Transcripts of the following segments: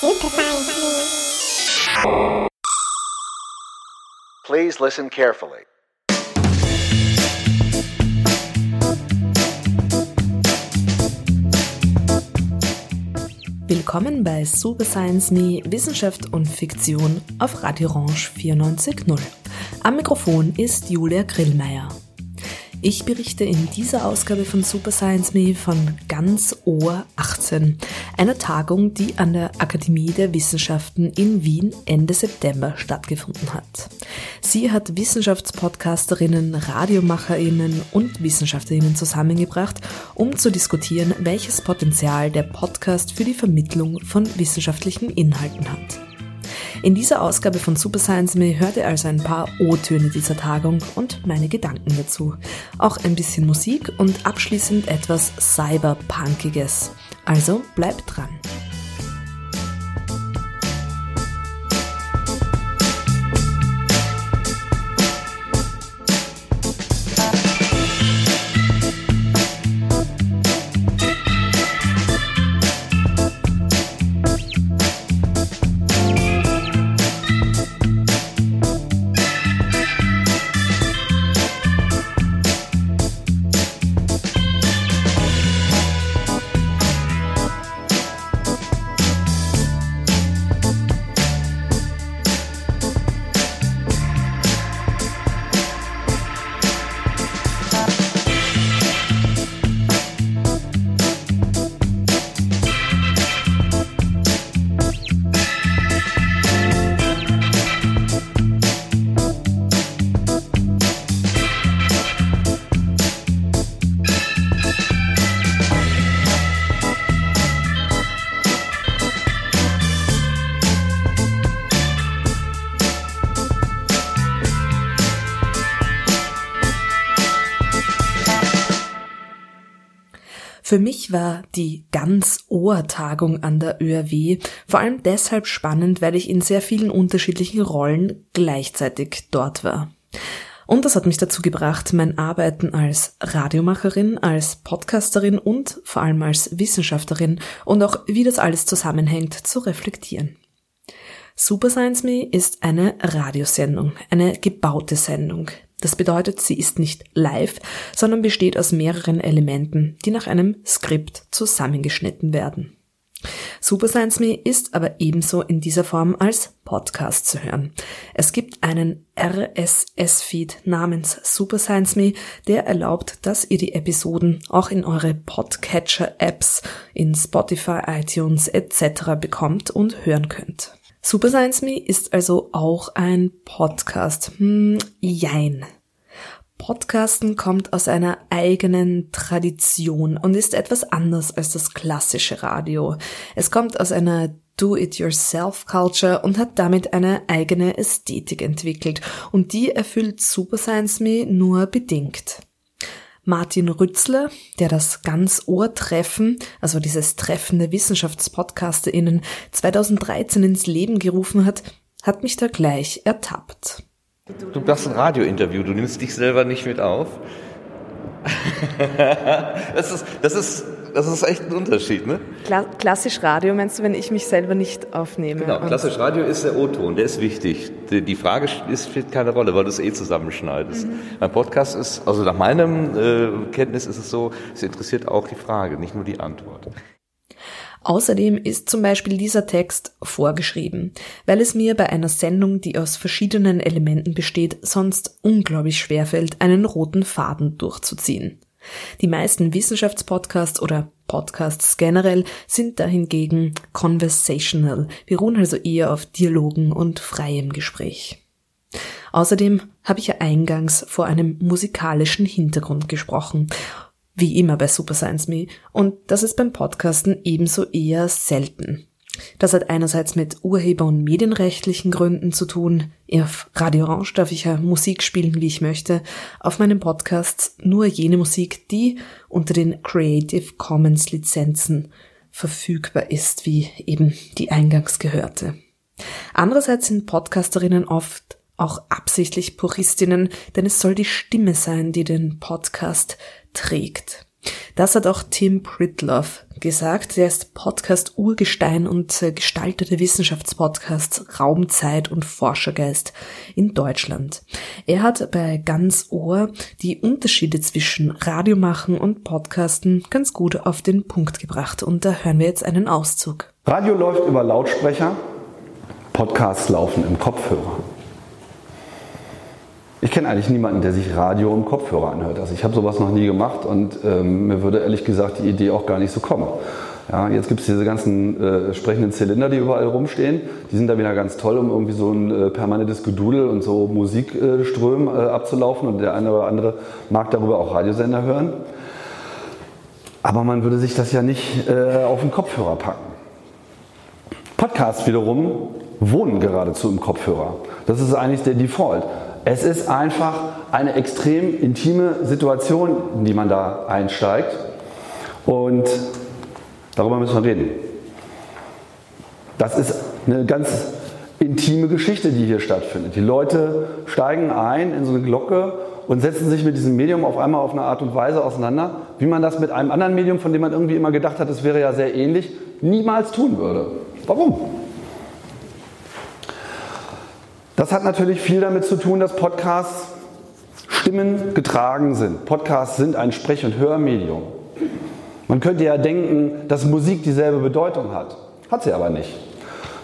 Super Science Me. Please listen carefully. Willkommen bei Super Science Me Wissenschaft und Fiktion auf Radio Orange 94.0. Am Mikrofon ist Julia Grillmeier. Ich berichte in dieser Ausgabe von Super Science Me von Ganz Ohr 18, einer Tagung, die an der Akademie der Wissenschaften in Wien Ende September stattgefunden hat. Sie hat Wissenschaftspodcasterinnen, Radiomacherinnen und Wissenschaftlerinnen zusammengebracht, um zu diskutieren, welches Potenzial der Podcast für die Vermittlung von wissenschaftlichen Inhalten hat. In dieser Ausgabe von Super Science Me hört ihr also ein paar O-Töne dieser Tagung und meine Gedanken dazu. Auch ein bisschen Musik und abschließend etwas Cyberpunkiges. Also bleibt dran. Für mich war die Ganz-Ohr-Tagung an der ÖRW vor allem deshalb spannend, weil ich in sehr vielen unterschiedlichen Rollen gleichzeitig dort war. Und das hat mich dazu gebracht, mein Arbeiten als Radiomacherin, als Podcasterin und vor allem als Wissenschaftlerin und auch wie das alles zusammenhängt zu reflektieren. Super Science Me ist eine Radiosendung, eine gebaute Sendung. Das bedeutet, sie ist nicht live, sondern besteht aus mehreren Elementen, die nach einem Skript zusammengeschnitten werden. Super Science Me ist aber ebenso in dieser Form als Podcast zu hören. Es gibt einen RSS-Feed namens Super Science Me, der erlaubt, dass ihr die Episoden auch in eure Podcatcher-Apps, in Spotify, iTunes etc. bekommt und hören könnt. Super Science Me ist also auch ein Podcast. Hm, jein. Podcasten kommt aus einer eigenen Tradition und ist etwas anders als das klassische Radio. Es kommt aus einer Do-it-yourself-Culture und hat damit eine eigene Ästhetik entwickelt und die erfüllt Super Science Me nur bedingt. Martin Rützler, der das Ganz-Ohr-Treffen, also dieses Treffen der WissenschaftspodcasterInnen 2013 ins Leben gerufen hat, hat mich da gleich ertappt. Du machst ein Radiointerview, du nimmst dich selber nicht mit auf. das, ist, das, ist, das ist echt ein Unterschied, ne? Kla klassisch Radio meinst du, wenn ich mich selber nicht aufnehme? Genau, klassisch Radio ist der O-Ton, der ist wichtig. Die, Frage ist, spielt keine Rolle, weil du es eh zusammenschneidest. Mhm. Beim Podcast ist, also nach meinem äh, Kenntnis ist es so, es interessiert auch die Frage, nicht nur die Antwort. Außerdem ist zum Beispiel dieser Text vorgeschrieben, weil es mir bei einer Sendung, die aus verschiedenen Elementen besteht, sonst unglaublich schwerfällt, einen roten Faden durchzuziehen. Die meisten Wissenschaftspodcasts oder Podcasts generell sind dahingegen conversational, beruhen also eher auf Dialogen und freiem Gespräch. Außerdem habe ich ja eingangs vor einem musikalischen Hintergrund gesprochen wie immer bei Super Science Me. Und das ist beim Podcasten ebenso eher selten. Das hat einerseits mit Urheber- und medienrechtlichen Gründen zu tun. Auf Radio Orange darf ich ja Musik spielen, wie ich möchte. Auf meinem Podcast nur jene Musik, die unter den Creative Commons Lizenzen verfügbar ist, wie eben die eingangs gehörte. Andererseits sind Podcasterinnen oft auch absichtlich Puristinnen, denn es soll die Stimme sein, die den Podcast trägt. Das hat auch Tim Pritloff gesagt. Er ist Podcast-Urgestein und äh, Gestalter der Wissenschaftspodcasts Raumzeit und Forschergeist in Deutschland. Er hat bei Ganz Ohr die Unterschiede zwischen Radiomachen und Podcasten ganz gut auf den Punkt gebracht. Und da hören wir jetzt einen Auszug. Radio läuft über Lautsprecher, Podcasts laufen im Kopfhörer. Ich kenne eigentlich niemanden, der sich Radio im Kopfhörer anhört. Also ich habe sowas noch nie gemacht und ähm, mir würde ehrlich gesagt die Idee auch gar nicht so kommen. Ja, jetzt gibt es diese ganzen äh, sprechenden Zylinder, die überall rumstehen. Die sind da wieder ganz toll, um irgendwie so ein äh, permanentes Gedudel und so Musikströmen äh, abzulaufen. Und der eine oder andere mag darüber auch Radiosender hören. Aber man würde sich das ja nicht äh, auf den Kopfhörer packen. Podcasts wiederum wohnen geradezu im Kopfhörer. Das ist eigentlich der Default. Es ist einfach eine extrem intime Situation, in die man da einsteigt. Und darüber müssen wir reden. Das ist eine ganz intime Geschichte, die hier stattfindet. Die Leute steigen ein in so eine Glocke und setzen sich mit diesem Medium auf einmal auf eine Art und Weise auseinander, wie man das mit einem anderen Medium, von dem man irgendwie immer gedacht hat, es wäre ja sehr ähnlich, niemals tun würde. Warum? Das hat natürlich viel damit zu tun, dass Podcasts Stimmen getragen sind. Podcasts sind ein Sprech- und Hörmedium. Man könnte ja denken, dass Musik dieselbe Bedeutung hat. Hat sie aber nicht.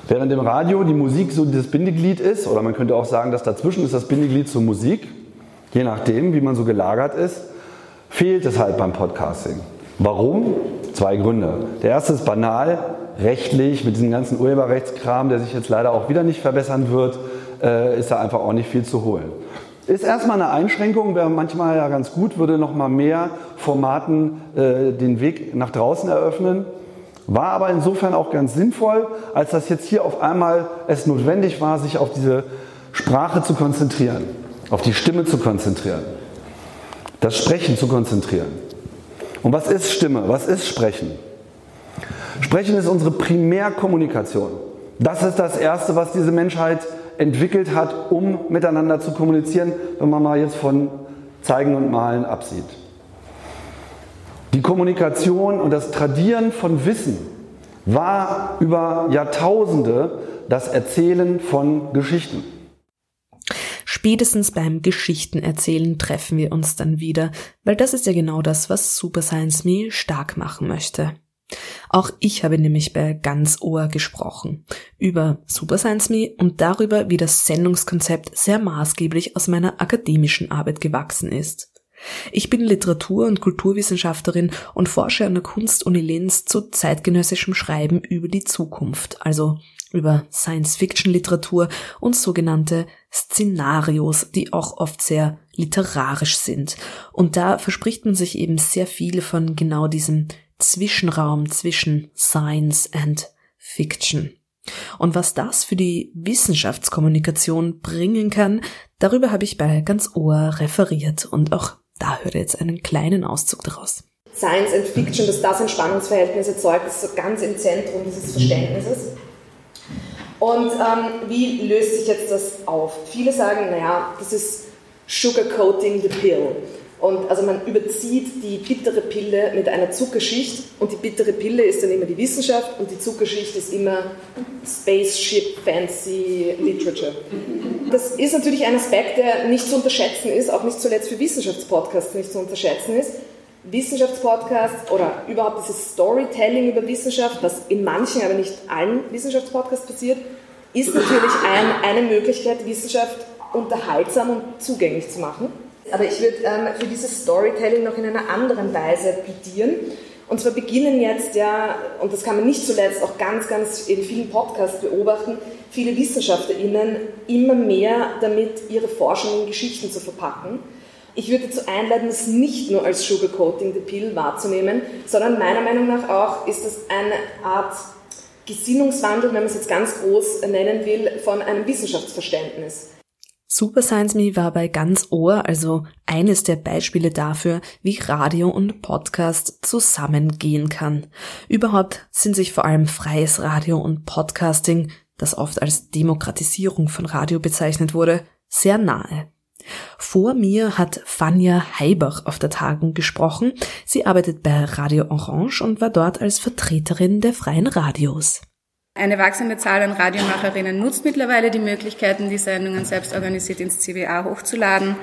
Während im Radio die Musik so das Bindeglied ist, oder man könnte auch sagen, dass dazwischen ist das Bindeglied zur Musik, je nachdem, wie man so gelagert ist, fehlt es halt beim Podcasting. Warum? Zwei Gründe. Der erste ist banal, rechtlich, mit diesem ganzen Urheberrechtskram, der sich jetzt leider auch wieder nicht verbessern wird äh, ist da einfach auch nicht viel zu holen. Ist erstmal eine Einschränkung, wäre manchmal ja ganz gut, würde noch mal mehr Formaten äh, den Weg nach draußen eröffnen. War aber insofern auch ganz sinnvoll, als dass jetzt hier auf einmal es notwendig war, sich auf diese Sprache zu konzentrieren, auf die Stimme zu konzentrieren, das Sprechen zu konzentrieren. Und was ist Stimme? Was ist Sprechen? Sprechen ist unsere Primärkommunikation. Das ist das Erste, was diese Menschheit entwickelt hat, um miteinander zu kommunizieren, wenn man mal jetzt von Zeigen und Malen absieht. Die Kommunikation und das Tradieren von Wissen war über Jahrtausende das Erzählen von Geschichten. Spätestens beim Geschichtenerzählen treffen wir uns dann wieder, weil das ist ja genau das, was Super Science Me stark machen möchte. Auch ich habe nämlich bei Ganz Ohr gesprochen über Super Science Me und darüber, wie das Sendungskonzept sehr maßgeblich aus meiner akademischen Arbeit gewachsen ist. Ich bin Literatur- und Kulturwissenschaftlerin und forsche an der Kunst-Uni Linz zu zeitgenössischem Schreiben über die Zukunft, also über Science-Fiction-Literatur und sogenannte Szenarios, die auch oft sehr literarisch sind. Und da verspricht man sich eben sehr viel von genau diesem Zwischenraum zwischen Science and Fiction. Und was das für die Wissenschaftskommunikation bringen kann, darüber habe ich bei ganz Ohr referiert und auch da hört ihr jetzt einen kleinen Auszug daraus. Science and Fiction, dass das ein Spannungsverhältnis erzeugt, ist so ganz im Zentrum dieses Verständnisses. Und ähm, wie löst sich jetzt das auf? Viele sagen, naja, das ist Sugarcoating the Pill. Und also man überzieht die bittere Pille mit einer Zuckerschicht und die bittere Pille ist dann immer die Wissenschaft und die Zuckerschicht ist immer Spaceship Fancy Literature. Das ist natürlich ein Aspekt, der nicht zu unterschätzen ist, auch nicht zuletzt für Wissenschaftspodcasts nicht zu unterschätzen ist. Wissenschaftspodcasts oder überhaupt dieses Storytelling über Wissenschaft, was in manchen, aber nicht allen Wissenschaftspodcasts passiert, ist natürlich ein, eine Möglichkeit, Wissenschaft unterhaltsam und zugänglich zu machen. Aber ich würde ähm, für dieses Storytelling noch in einer anderen Weise plädieren. Und zwar beginnen jetzt ja, und das kann man nicht zuletzt auch ganz, ganz in vielen Podcasts beobachten, viele WissenschaftlerInnen immer mehr damit, ihre Forschung in Geschichten zu verpacken. Ich würde dazu einladen, es nicht nur als Sugarcoating the Pill wahrzunehmen, sondern meiner Meinung nach auch ist es eine Art Gesinnungswandel, wenn man es jetzt ganz groß nennen will, von einem Wissenschaftsverständnis. Super Science Me war bei ganz Ohr also eines der Beispiele dafür, wie Radio und Podcast zusammengehen kann. Überhaupt sind sich vor allem freies Radio und Podcasting, das oft als Demokratisierung von Radio bezeichnet wurde, sehr nahe. Vor mir hat Fania Heibach auf der Tagung gesprochen. Sie arbeitet bei Radio Orange und war dort als Vertreterin der freien Radios. Eine wachsende Zahl an Radiomacherinnen nutzt mittlerweile die Möglichkeiten, die Sendungen selbst organisiert ins CBA hochzuladen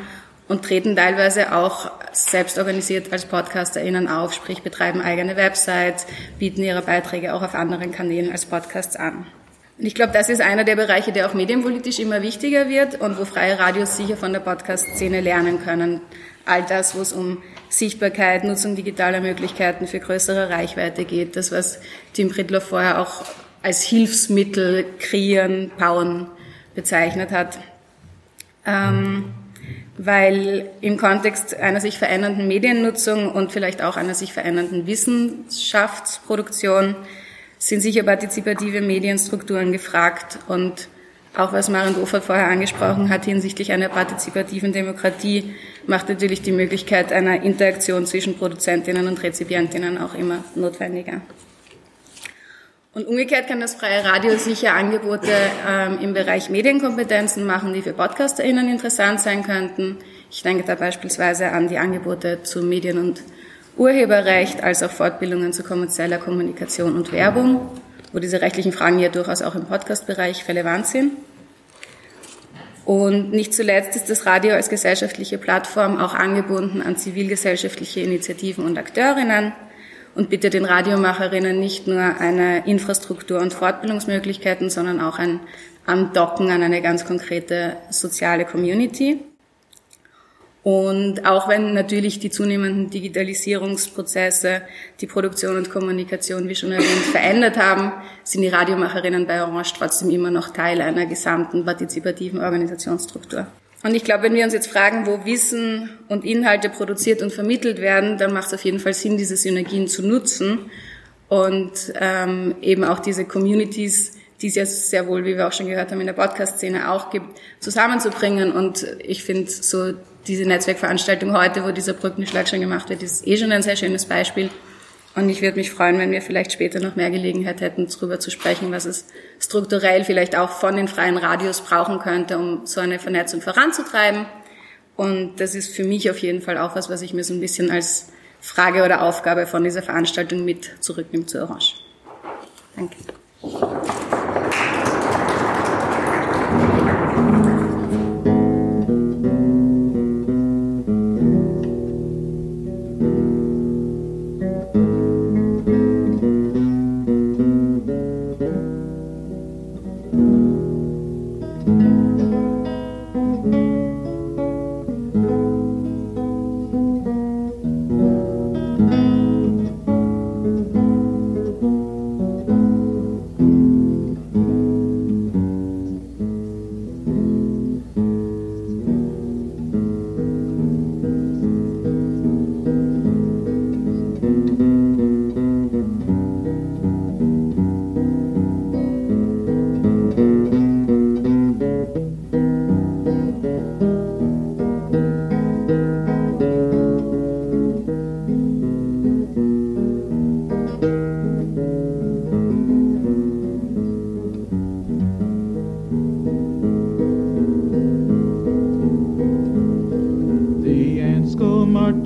und treten teilweise auch selbst organisiert als PodcasterInnen auf, sprich betreiben eigene Websites, bieten ihre Beiträge auch auf anderen Kanälen als Podcasts an. Und ich glaube, das ist einer der Bereiche, der auch medienpolitisch immer wichtiger wird und wo freie Radios sicher von der Podcast-Szene lernen können. All das, wo es um Sichtbarkeit, Nutzung digitaler Möglichkeiten für größere Reichweite geht, das, was Tim Prittler vorher auch als Hilfsmittel kreieren, bauen bezeichnet hat. Ähm, weil im Kontext einer sich verändernden Mediennutzung und vielleicht auch einer sich verändernden Wissenschaftsproduktion sind sicher partizipative Medienstrukturen gefragt und auch was Maren Dofert vorher angesprochen hat hinsichtlich einer partizipativen Demokratie macht natürlich die Möglichkeit einer Interaktion zwischen Produzentinnen und Rezipientinnen auch immer notwendiger. Und umgekehrt kann das freie Radio sicher Angebote ähm, im Bereich Medienkompetenzen machen, die für PodcasterInnen interessant sein könnten. Ich denke da beispielsweise an die Angebote zu Medien- und Urheberrecht, als auch Fortbildungen zu kommerzieller Kommunikation und Werbung, wo diese rechtlichen Fragen ja durchaus auch im Podcast-Bereich relevant sind. Und nicht zuletzt ist das Radio als gesellschaftliche Plattform auch angebunden an zivilgesellschaftliche Initiativen und Akteurinnen und bietet den Radiomacherinnen nicht nur eine Infrastruktur und Fortbildungsmöglichkeiten, sondern auch ein Andocken an eine ganz konkrete soziale Community. Und auch wenn natürlich die zunehmenden Digitalisierungsprozesse die Produktion und Kommunikation, wie schon erwähnt, verändert haben, sind die Radiomacherinnen bei Orange trotzdem immer noch Teil einer gesamten partizipativen Organisationsstruktur. Und ich glaube, wenn wir uns jetzt fragen, wo Wissen und Inhalte produziert und vermittelt werden, dann macht es auf jeden Fall Sinn, diese Synergien zu nutzen und ähm, eben auch diese Communities, die es ja sehr wohl, wie wir auch schon gehört haben, in der Podcast-Szene auch gibt, zusammenzubringen. Und ich finde so diese Netzwerkveranstaltung heute, wo dieser Brückenschlag schon gemacht wird, ist eh schon ein sehr schönes Beispiel. Und ich würde mich freuen, wenn wir vielleicht später noch mehr Gelegenheit hätten, darüber zu sprechen, was es strukturell vielleicht auch von den freien Radios brauchen könnte, um so eine Vernetzung voranzutreiben. Und das ist für mich auf jeden Fall auch was, was ich mir so ein bisschen als Frage oder Aufgabe von dieser Veranstaltung mit zurücknehme zu Orange. Danke.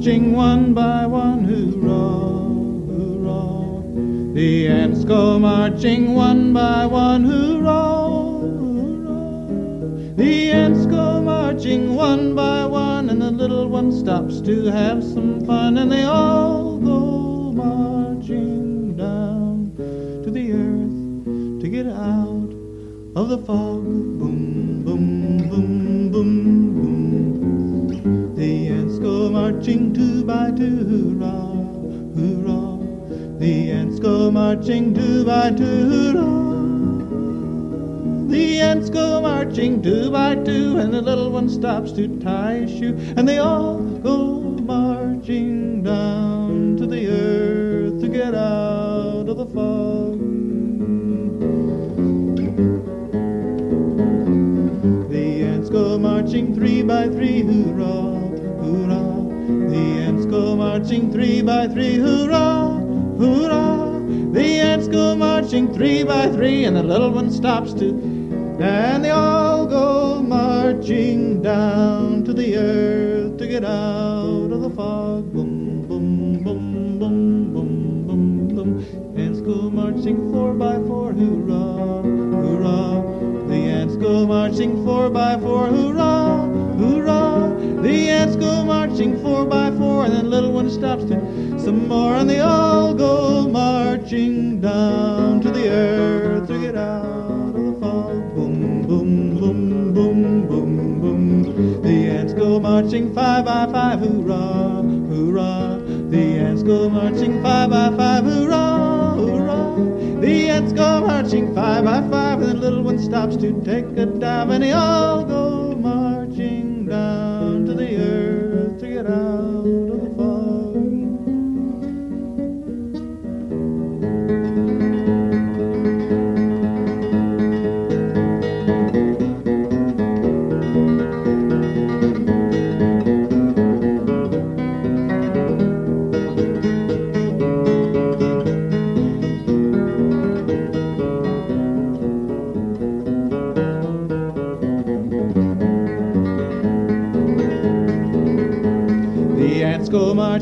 Marching one by one, hoorah, hoorah. The ants go marching one by one, hoorah, hoorah. The ants go marching one by one, and the little one stops to have some fun, and they all go marching down to the earth to get out of the fog. Boom, marching two by two, hoorah, hoorah. The ants go marching two by two. The ants go marching two by two, and the little one stops to tie his shoe, and they all go marching down to the earth to get out of the fog. The ants go marching three by three, hoorah, hoorah. Go marching three by three, hoorah, hoorah. The ants go marching three by three, and the little one stops to and they all go marching down to the earth to get out of the fog. Boom, boom, boom, boom, boom, boom, boom. Ants go marching four by four, hoorah, hoorah. The ants go marching four by four, hoorah. Four by four, and then little one stops to some more, and they all go marching down to the earth to get out of the fog. Boom, boom, boom, boom, boom, boom. The ants go marching five by five, hoorah, hoorah. The ants go marching five by five, hoorah, hoorah. The ants go marching five by five, and the little one stops to take a dive, and they all go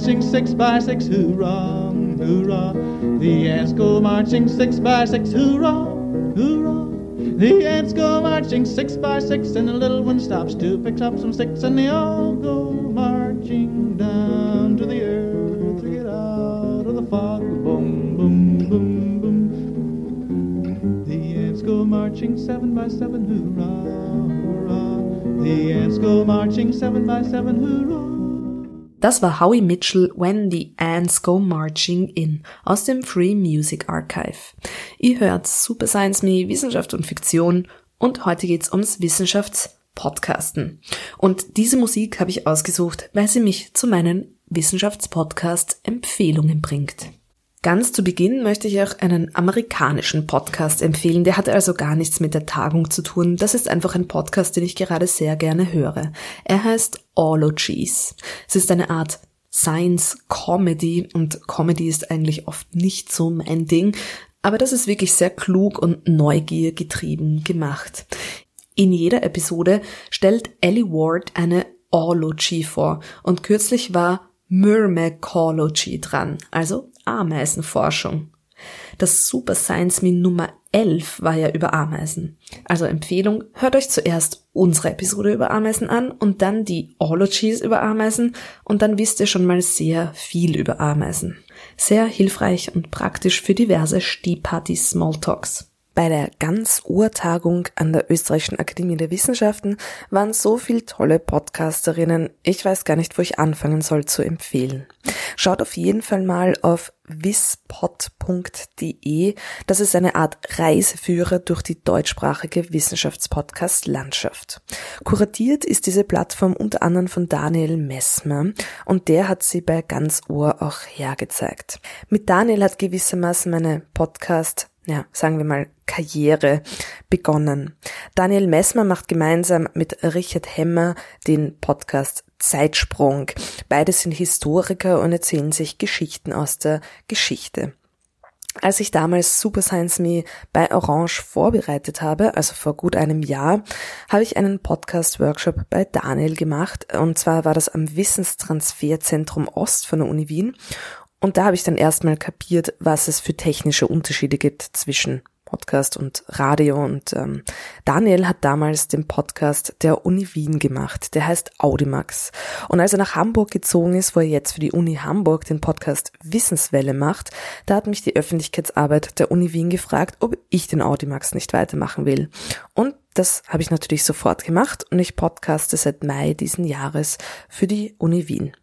marching six by six, hoorah, hoorah. The ants go marching six by six, hoorah, hoorah. The ants go marching six by six, and the little one stops to pick up some sticks, and they all go marching down to the earth to get out of the fog. Boom, boom, boom, boom. The ants go marching seven by seven, hoorah, hoorah. The ants go marching seven by seven, hoorah. Das war Howie Mitchell When the Ants Go Marching In aus dem Free Music Archive. Ihr hört Super Science Me, Wissenschaft und Fiktion und heute geht's ums Wissenschaftspodcasten. Und diese Musik habe ich ausgesucht, weil sie mich zu meinen Wissenschaftspodcast-Empfehlungen bringt. Ganz zu Beginn möchte ich auch einen amerikanischen Podcast empfehlen. Der hat also gar nichts mit der Tagung zu tun. Das ist einfach ein Podcast, den ich gerade sehr gerne höre. Er heißt Ologies. Es ist eine Art Science Comedy und Comedy ist eigentlich oft nicht so mein Ding, aber das ist wirklich sehr klug und Neugier getrieben gemacht. In jeder Episode stellt Ellie Ward eine Ology vor und kürzlich war Myrmecology dran, also Ameisenforschung. Das Super Science Me Nummer 11 war ja über Ameisen. Also Empfehlung, hört euch zuerst unsere Episode über Ameisen an und dann die Ologies über Ameisen und dann wisst ihr schon mal sehr viel über Ameisen. Sehr hilfreich und praktisch für diverse Stehparty-Smalltalks. Bei der ganz Urtagung an der Österreichischen Akademie der Wissenschaften waren so viel tolle Podcasterinnen. Ich weiß gar nicht, wo ich anfangen soll zu empfehlen. Schaut auf jeden Fall mal auf wispod.de. Das ist eine Art Reiseführer durch die deutschsprachige Wissenschaftspodcast-Landschaft. Kuratiert ist diese Plattform unter anderem von Daniel Messmer und der hat sie bei ganz Ohr auch hergezeigt. Mit Daniel hat gewissermaßen meine Podcast ja, sagen wir mal, Karriere begonnen. Daniel Messmer macht gemeinsam mit Richard Hemmer den Podcast Zeitsprung. Beide sind Historiker und erzählen sich Geschichten aus der Geschichte. Als ich damals Super Science Me bei Orange vorbereitet habe, also vor gut einem Jahr, habe ich einen Podcast-Workshop bei Daniel gemacht. Und zwar war das am Wissenstransferzentrum Ost von der Uni Wien. Und da habe ich dann erstmal kapiert, was es für technische Unterschiede gibt zwischen Podcast und Radio. Und ähm, Daniel hat damals den Podcast der Uni Wien gemacht. Der heißt Audimax. Und als er nach Hamburg gezogen ist, wo er jetzt für die Uni Hamburg den Podcast Wissenswelle macht, da hat mich die Öffentlichkeitsarbeit der Uni Wien gefragt, ob ich den Audimax nicht weitermachen will. Und das habe ich natürlich sofort gemacht und ich podcaste seit Mai diesen Jahres für die Uni Wien.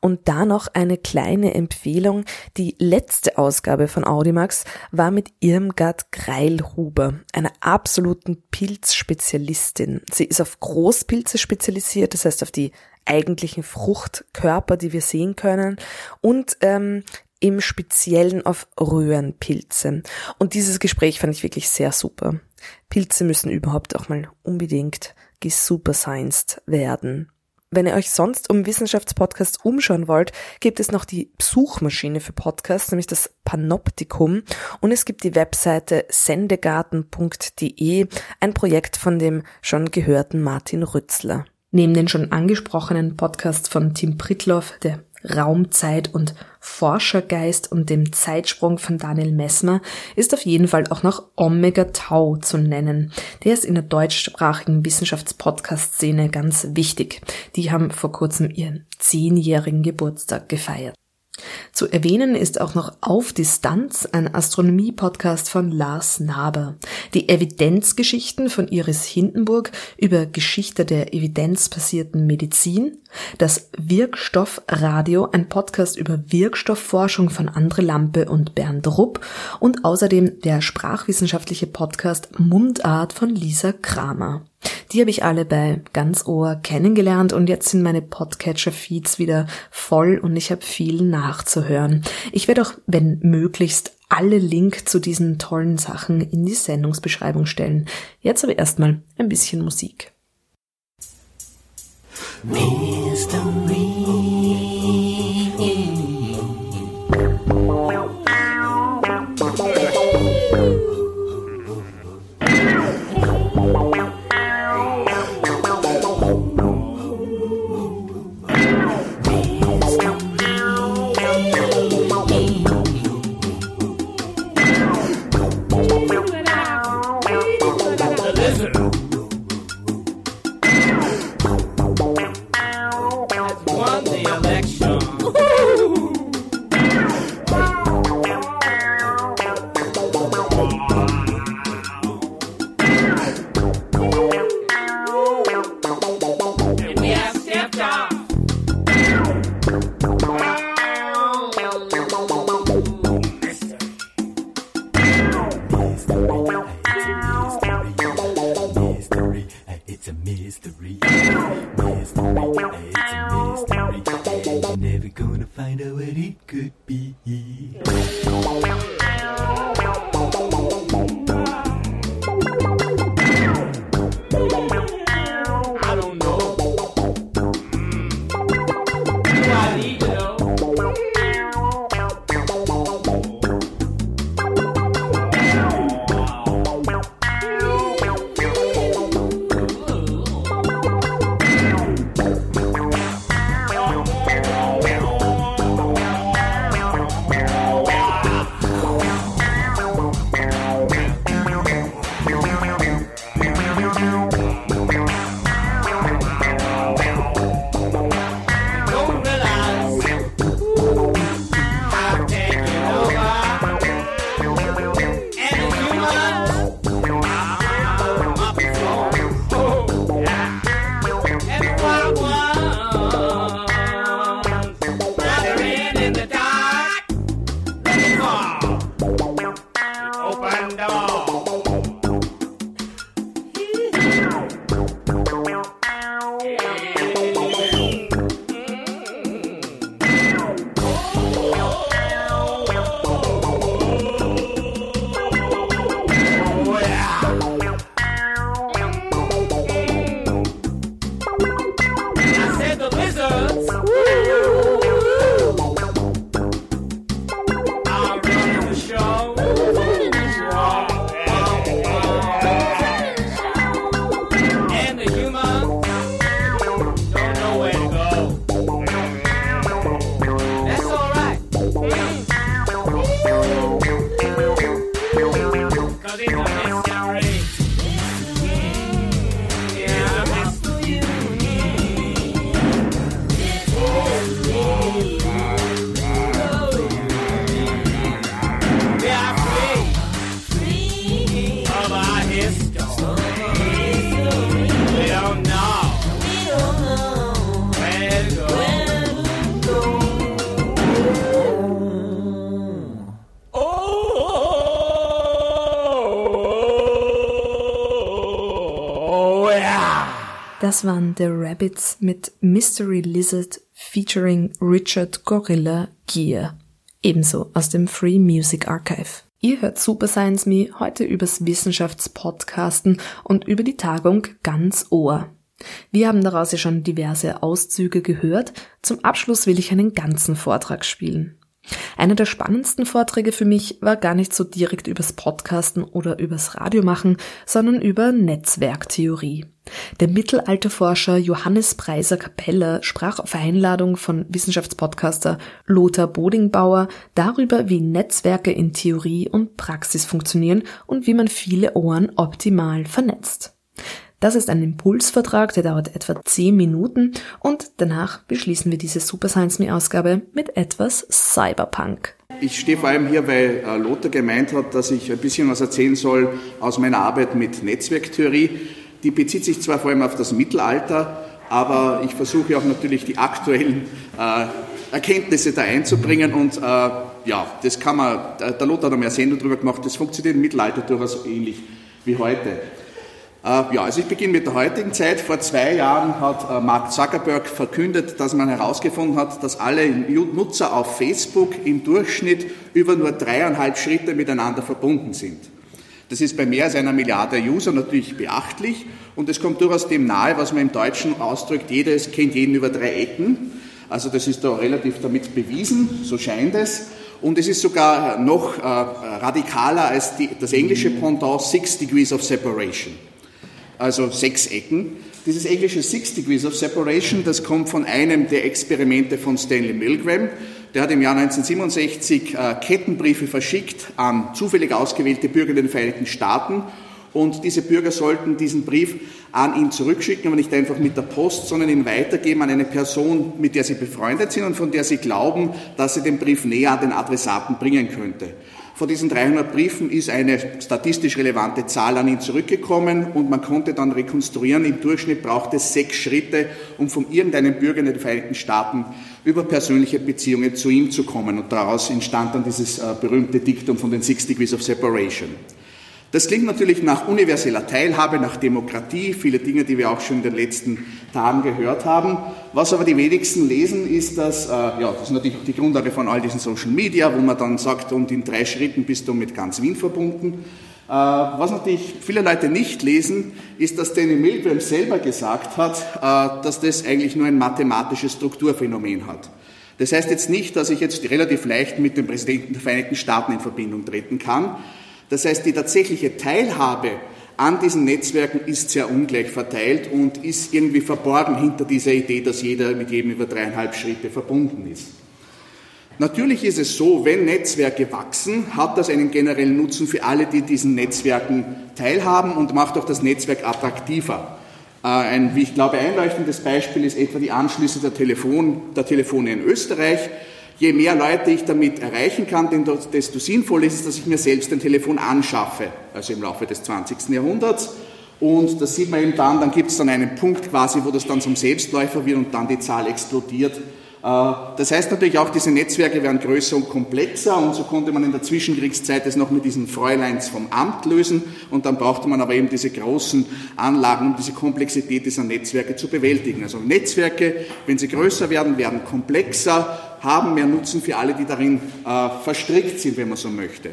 Und da noch eine kleine Empfehlung. Die letzte Ausgabe von Audimax war mit Irmgard Greilhuber, einer absoluten Pilzspezialistin. Sie ist auf Großpilze spezialisiert, das heißt auf die eigentlichen Fruchtkörper, die wir sehen können und ähm, im Speziellen auf Röhrenpilze. Und dieses Gespräch fand ich wirklich sehr super. Pilze müssen überhaupt auch mal unbedingt gesuperscienced werden. Wenn ihr euch sonst um Wissenschaftspodcasts umschauen wollt, gibt es noch die Suchmaschine für Podcasts, nämlich das Panoptikum. Und es gibt die Webseite sendegarten.de, ein Projekt von dem schon gehörten Martin Rützler. Neben den schon angesprochenen Podcasts von Tim Pritloff, der Raumzeit und Forschergeist und dem Zeitsprung von Daniel Messmer ist auf jeden Fall auch noch Omega Tau zu nennen. Der ist in der deutschsprachigen Wissenschaftspodcast-Szene ganz wichtig. Die haben vor kurzem ihren zehnjährigen Geburtstag gefeiert. Zu erwähnen ist auch noch Auf Distanz, ein Astronomie-Podcast von Lars Naber. Die Evidenzgeschichten von Iris Hindenburg über Geschichte der evidenzbasierten Medizin. Das Wirkstoffradio, ein Podcast über Wirkstoffforschung von Andre Lampe und Bernd Rupp. Und außerdem der sprachwissenschaftliche Podcast Mundart von Lisa Kramer. Die habe ich alle bei ganz Ohr kennengelernt und jetzt sind meine Podcatcher-Feeds wieder voll und ich habe viel nachzuhören. Ich werde auch, wenn möglichst, alle Link zu diesen tollen Sachen in die Sendungsbeschreibung stellen. Jetzt aber erstmal ein bisschen Musik. won Das waren The Rabbits mit Mystery Lizard featuring Richard Gorilla Gear. Ebenso aus dem Free Music Archive. Ihr hört Super Science Me heute übers Wissenschaftspodcasten und über die Tagung Ganz Ohr. Wir haben daraus ja schon diverse Auszüge gehört. Zum Abschluss will ich einen ganzen Vortrag spielen. Einer der spannendsten Vorträge für mich war gar nicht so direkt übers Podcasten oder übers Radiomachen, sondern über Netzwerktheorie. Der Mittelalterforscher Johannes Preiser Capella sprach auf Einladung von Wissenschaftspodcaster Lothar Bodingbauer darüber, wie Netzwerke in Theorie und Praxis funktionieren und wie man viele Ohren optimal vernetzt. Das ist ein Impulsvertrag, der dauert etwa 10 Minuten und danach beschließen wir diese Super Science Me Ausgabe mit etwas Cyberpunk. Ich stehe vor allem hier, weil äh, Lothar gemeint hat, dass ich ein bisschen was erzählen soll aus meiner Arbeit mit Netzwerktheorie. Die bezieht sich zwar vor allem auf das Mittelalter, aber ich versuche auch natürlich die aktuellen äh, Erkenntnisse da einzubringen und äh, ja, das kann man, der Lothar hat noch mehr Sendung darüber gemacht, das funktioniert im Mittelalter durchaus ähnlich wie heute. Äh, ja, also ich beginne mit der heutigen Zeit. Vor zwei Jahren hat äh, Mark Zuckerberg verkündet, dass man herausgefunden hat, dass alle Nutzer auf Facebook im Durchschnitt über nur dreieinhalb Schritte miteinander verbunden sind. Das ist bei mehr als einer Milliarde User natürlich beachtlich und es kommt durchaus dem nahe, was man im Deutschen ausdrückt, jeder kennt jeden über drei Ecken. Also das ist da relativ damit bewiesen, so scheint es. Und es ist sogar noch äh, radikaler als die, das englische Pendant Six Degrees of Separation also sechs Ecken. Dieses englische Six Degrees of Separation, das kommt von einem der Experimente von Stanley Milgram. Der hat im Jahr 1967 äh, Kettenbriefe verschickt an zufällig ausgewählte Bürger in den Vereinigten Staaten. Und diese Bürger sollten diesen Brief an ihn zurückschicken, aber nicht einfach mit der Post, sondern ihn weitergeben an eine Person, mit der sie befreundet sind und von der sie glauben, dass sie den Brief näher an den Adressaten bringen könnte. Von diesen 300 Briefen ist eine statistisch relevante Zahl an ihn zurückgekommen und man konnte dann rekonstruieren, im Durchschnitt braucht es sechs Schritte, um von irgendeinem Bürger in den Vereinigten Staaten über persönliche Beziehungen zu ihm zu kommen. Und daraus entstand dann dieses äh, berühmte Diktum von den Six Degrees of Separation. Das klingt natürlich nach universeller Teilhabe, nach Demokratie, viele Dinge, die wir auch schon in den letzten Tagen gehört haben. Was aber die wenigsten lesen, ist, dass, äh, ja, das ist natürlich auch die Grundlage von all diesen Social Media, wo man dann sagt, und in drei Schritten bist du mit ganz Wien verbunden. Äh, was natürlich viele Leute nicht lesen, ist, dass Danny Milgram selber gesagt hat, äh, dass das eigentlich nur ein mathematisches Strukturphänomen hat. Das heißt jetzt nicht, dass ich jetzt relativ leicht mit dem Präsidenten der Vereinigten Staaten in Verbindung treten kann, das heißt, die tatsächliche Teilhabe an diesen Netzwerken ist sehr ungleich verteilt und ist irgendwie verborgen hinter dieser Idee, dass jeder mit jedem über dreieinhalb Schritte verbunden ist. Natürlich ist es so, wenn Netzwerke wachsen, hat das einen generellen Nutzen für alle, die diesen Netzwerken teilhaben und macht auch das Netzwerk attraktiver. Äh, ein, wie ich glaube, einleuchtendes Beispiel ist etwa die Anschlüsse der, Telefon, der Telefone in Österreich. Je mehr Leute ich damit erreichen kann, desto sinnvoller ist es, dass ich mir selbst ein Telefon anschaffe, also im Laufe des 20. Jahrhunderts. Und das sieht man eben dann, dann gibt es dann einen Punkt quasi, wo das dann zum Selbstläufer wird und dann die Zahl explodiert. Äh, das heißt natürlich auch, diese Netzwerke werden größer und komplexer und so konnte man in der Zwischenkriegszeit das noch mit diesen Fräuleins vom Amt lösen und dann brauchte man aber eben diese großen Anlagen, um diese Komplexität dieser Netzwerke zu bewältigen. Also Netzwerke, wenn sie größer werden, werden komplexer, haben mehr Nutzen für alle, die darin äh, verstrickt sind, wenn man so möchte.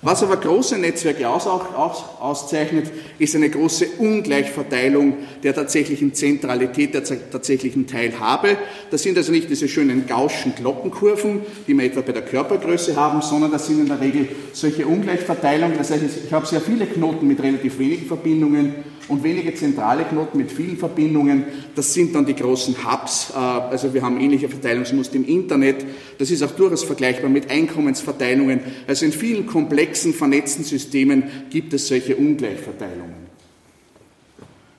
Was aber große Netzwerke aus, auch, auszeichnet, ist eine große Ungleichverteilung der tatsächlichen Zentralität, der tatsächlichen Teilhabe. Das sind also nicht diese schönen gauschen Glockenkurven, die wir etwa bei der Körpergröße haben, sondern das sind in der Regel solche Ungleichverteilungen. Das heißt, ich habe sehr viele Knoten mit relativ wenigen Verbindungen und wenige zentrale Knoten mit vielen Verbindungen. Das sind dann die großen Hubs. Äh, also wir haben ähnliche Verteilungsmuster im Internet. Das ist auch durchaus vergleichbar mit Einkommensverteilungen. Also in vielen komplexen, vernetzten Systemen gibt es solche Ungleichverteilungen.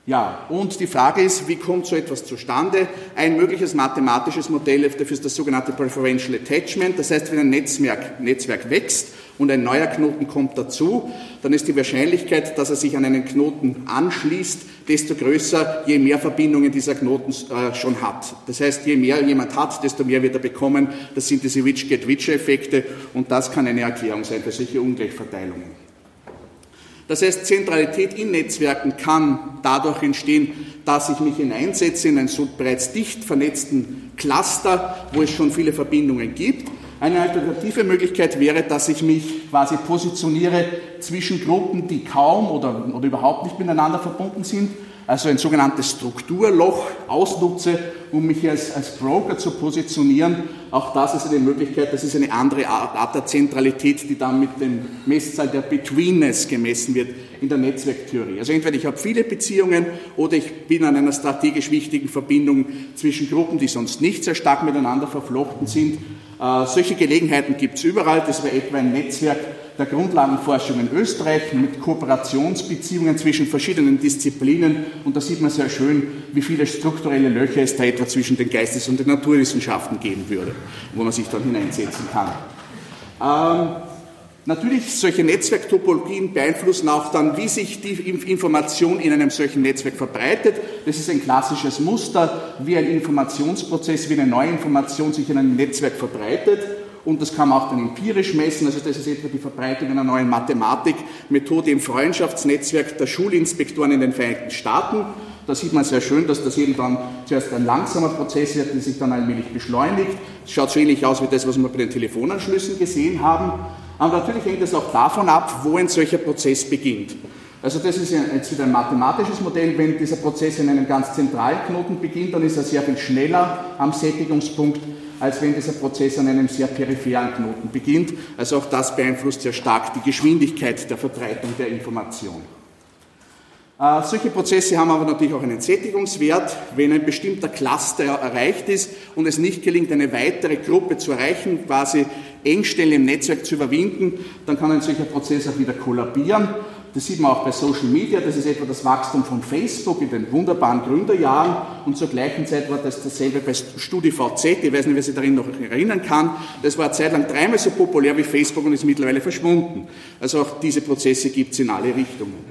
Ja, und die Frage ist, wie kommt so etwas zustande? Ein mögliches mathematisches Modell dafür ist das sogenannte Preferential Attachment. Das heißt, wenn ein Netzwerk, Netzwerk wächst und ein neuer Knoten kommt dazu, dann ist die Wahrscheinlichkeit, dass er sich an einen Knoten anschließt, desto größer, je mehr Verbindungen dieser Knoten äh, schon hat. Das heißt, je mehr jemand hat, desto mehr wird er bekommen. Das sind diese Rich-Get-Rich-Effekte und das kann eine Erklärung sein für solche Ungleichverteilungen. Das heißt, Zentralität in Netzwerken kann dadurch entstehen, dass ich mich hineinsetze in einen so bereits dicht vernetzten Cluster, wo es schon viele Verbindungen gibt. Eine alternative Möglichkeit wäre, dass ich mich quasi positioniere zwischen Gruppen, die kaum oder, oder überhaupt nicht miteinander verbunden sind. also ein sogenanntes Strukturloch ausnutze, um mich als, als Broker zu positionieren. Auch das ist eine Möglichkeit, das ist eine andere Art, Art der Zentralität, die dann mit dem Messzahl der Betweenness gemessen wird in der Netzwerktheorie. Also entweder ich habe viele Beziehungen oder ich bin an einer strategisch wichtigen Verbindung zwischen Gruppen, die sonst nicht sehr stark miteinander verflochten sind. Äh, solche Gelegenheiten gibt es überall. Das wäre etwa ein Netzwerk der Grundlagenforschung in Österreich mit Kooperationsbeziehungen zwischen verschiedenen Disziplinen. Und da sieht man sehr schön, wie viele strukturelle Löcher es da etwa zwischen den Geistes- und den Naturwissenschaften geben würde, wo man sich dann hineinsetzen kann. Ähm, Natürlich, solche Netzwerktopologien beeinflussen auch dann, wie sich die Information in einem solchen Netzwerk verbreitet. Das ist ein klassisches Muster, wie ein Informationsprozess, wie eine neue Information sich in einem Netzwerk verbreitet. Und das kann man auch dann empirisch messen. Also das ist etwa die Verbreitung einer neuen Mathematikmethode im Freundschaftsnetzwerk der Schulinspektoren in den Vereinigten Staaten. Da sieht man sehr schön, dass das eben dann zuerst ein langsamer Prozess wird, der sich dann allmählich beschleunigt. Es schaut so ähnlich aus wie das, was wir bei den Telefonanschlüssen gesehen haben. Aber natürlich hängt es auch davon ab, wo ein solcher Prozess beginnt. Also das ist jetzt wieder ein mathematisches Modell. Wenn dieser Prozess in einem ganz zentralen Knoten beginnt, dann ist er sehr viel schneller am Sättigungspunkt, als wenn dieser Prozess an einem sehr peripheren Knoten beginnt. Also auch das beeinflusst sehr stark die Geschwindigkeit der Verbreitung der Information. Äh, solche Prozesse haben aber natürlich auch einen Sättigungswert. Wenn ein bestimmter Cluster erreicht ist und es nicht gelingt, eine weitere Gruppe zu erreichen, quasi Engstellen im Netzwerk zu überwinden, dann kann ein solcher Prozess auch wieder kollabieren. Das sieht man auch bei Social Media, das ist etwa das Wachstum von Facebook in den wunderbaren Gründerjahren und zur gleichen Zeit war das dasselbe bei StudiVZ, ich weiß nicht, wer sich darin noch erinnern kann, das war zeitlang dreimal so populär wie Facebook und ist mittlerweile verschwunden. Also auch diese Prozesse gibt es in alle Richtungen.